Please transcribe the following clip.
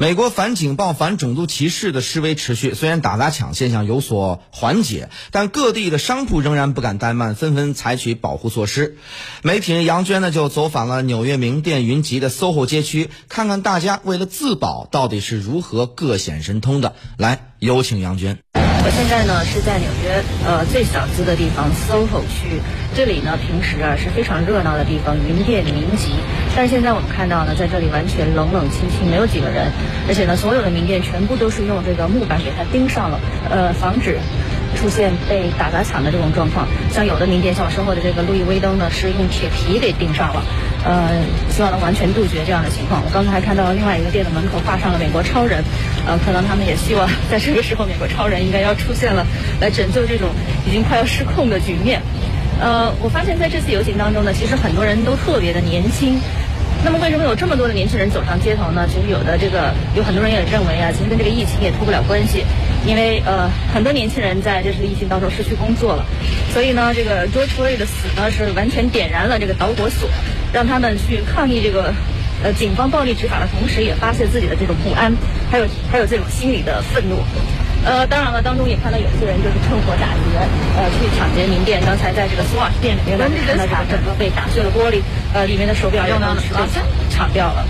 美国反警报、反种族歧视的示威持续，虽然打砸抢现象有所缓解，但各地的商铺仍然不敢怠慢，纷纷采取保护措施。媒体人杨娟呢就走访了纽约名店云集的 SOHO 街区，看看大家为了自保到底是如何各显神通的。来，有请杨娟。我现在呢是在纽约呃最小资的地方 SOHO 区，这里呢平时啊是非常热闹的地方，云店云集。但是现在我们看到呢，在这里完全冷冷清清，没有几个人，而且呢，所有的名店全部都是用这个木板给它钉上了，呃，防止出现被打砸抢的这种状况。像有的名店，像我身后的这个路易威登呢，是用铁皮给钉上了，呃，希望能完全杜绝这样的情况。我刚才还看到另外一个店的门口挂上了美国超人，呃，可能他们也希望在这个时候，美国超人应该要出现了，来拯救这种已经快要失控的局面。呃，我发现在这次游行当中呢，其实很多人都特别的年轻。那么为什么有这么多的年轻人走上街头呢？其实有的这个有很多人也认为啊，其实跟这个疫情也脱不了关系，因为呃很多年轻人在这次疫情当中失去工作了，所以呢这个 George Floyd 的死呢是完全点燃了这个导火索，让他们去抗议这个呃警方暴力执法的同时，也发泄自己的这种不安，还有还有这种心理的愤怒。呃，当然了，当中也看到有些人就是趁火打劫，呃，去抢劫名店。刚才在这个 Swatch 店里面呢，看到这个整个被打碎了玻璃，呃，里面的手表也都是被抢掉了。